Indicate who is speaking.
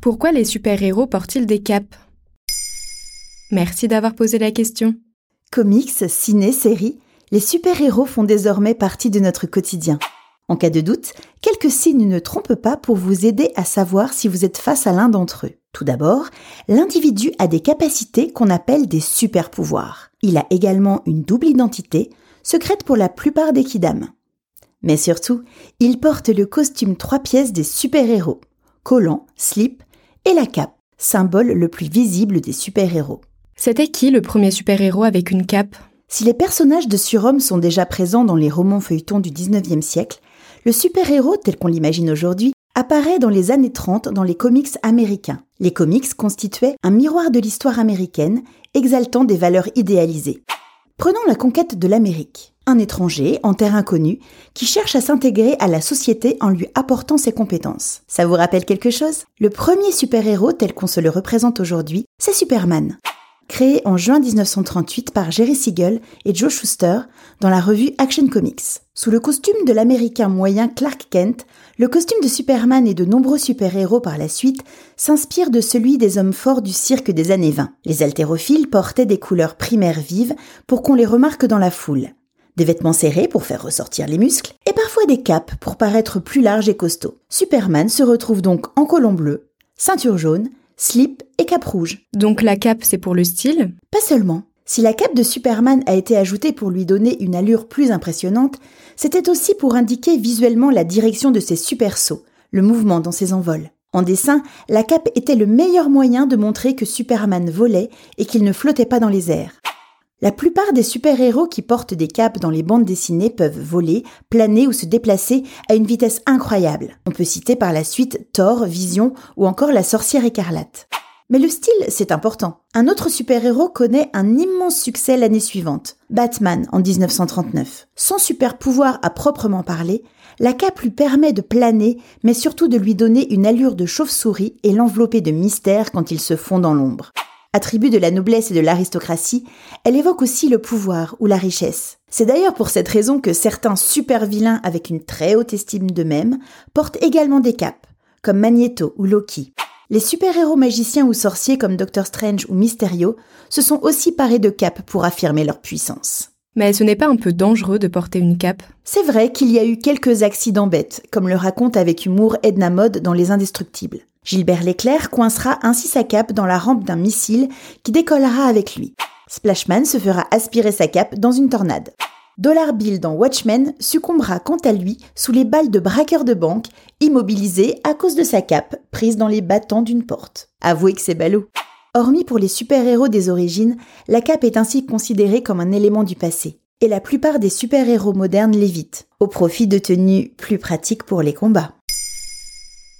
Speaker 1: Pourquoi les super-héros portent-ils des capes? Merci d'avoir posé la question.
Speaker 2: Comics, ciné, séries, les super-héros font désormais partie de notre quotidien. En cas de doute, quelques signes ne trompent pas pour vous aider à savoir si vous êtes face à l'un d'entre eux. Tout d'abord, l'individu a des capacités qu'on appelle des super-pouvoirs. Il a également une double identité, secrète pour la plupart des kidam. Mais surtout, il porte le costume trois pièces des super-héros, collant, slip et la cape, symbole le plus visible des super-héros.
Speaker 1: C'était qui le premier super-héros avec une cape?
Speaker 2: Si les personnages de surhomme sont déjà présents dans les romans feuilletons du 19e siècle, le super-héros tel qu'on l'imagine aujourd'hui apparaît dans les années 30 dans les comics américains. Les comics constituaient un miroir de l'histoire américaine, exaltant des valeurs idéalisées. Prenons la conquête de l'Amérique. Un étranger, en terre inconnue, qui cherche à s'intégrer à la société en lui apportant ses compétences. Ça vous rappelle quelque chose? Le premier super-héros tel qu'on se le représente aujourd'hui, c'est Superman créé en juin 1938 par Jerry Siegel et Joe Shuster dans la revue Action Comics. Sous le costume de l'américain moyen Clark Kent, le costume de Superman et de nombreux super-héros par la suite s'inspire de celui des hommes forts du cirque des années 20. Les haltérophiles portaient des couleurs primaires vives pour qu'on les remarque dans la foule. Des vêtements serrés pour faire ressortir les muscles et parfois des capes pour paraître plus larges et costauds. Superman se retrouve donc en colon bleu, ceinture jaune slip et cape rouge.
Speaker 1: Donc la cape, c'est pour le style?
Speaker 2: Pas seulement. Si la cape de Superman a été ajoutée pour lui donner une allure plus impressionnante, c'était aussi pour indiquer visuellement la direction de ses super sauts, le mouvement dans ses envols. En dessin, la cape était le meilleur moyen de montrer que Superman volait et qu'il ne flottait pas dans les airs. La plupart des super-héros qui portent des capes dans les bandes dessinées peuvent voler, planer ou se déplacer à une vitesse incroyable. On peut citer par la suite Thor, Vision ou encore la sorcière écarlate. Mais le style, c'est important. Un autre super-héros connaît un immense succès l'année suivante, Batman en 1939. Sans super pouvoir à proprement parler, la cape lui permet de planer, mais surtout de lui donner une allure de chauve-souris et l'envelopper de mystère quand il se fond dans l'ombre. Attribut de la noblesse et de l'aristocratie, elle évoque aussi le pouvoir ou la richesse. C'est d'ailleurs pour cette raison que certains super vilains avec une très haute estime d'eux-mêmes portent également des capes, comme Magneto ou Loki. Les super-héros magiciens ou sorciers comme Doctor Strange ou Mysterio se sont aussi parés de capes pour affirmer leur puissance.
Speaker 1: Mais ce n'est pas un peu dangereux de porter une cape?
Speaker 2: C'est vrai qu'il y a eu quelques accidents bêtes, comme le raconte avec humour Edna Mode dans Les Indestructibles. Gilbert Leclerc coincera ainsi sa cape dans la rampe d'un missile qui décollera avec lui. Splashman se fera aspirer sa cape dans une tornade. Dollar Bill dans Watchmen succombera quant à lui sous les balles de braqueur de banque, immobilisé à cause de sa cape prise dans les battants d'une porte. Avouez que c'est ballot. Hormis pour les super-héros des origines, la cape est ainsi considérée comme un élément du passé. Et la plupart des super-héros modernes l'évitent, au profit de tenues plus pratiques pour les combats.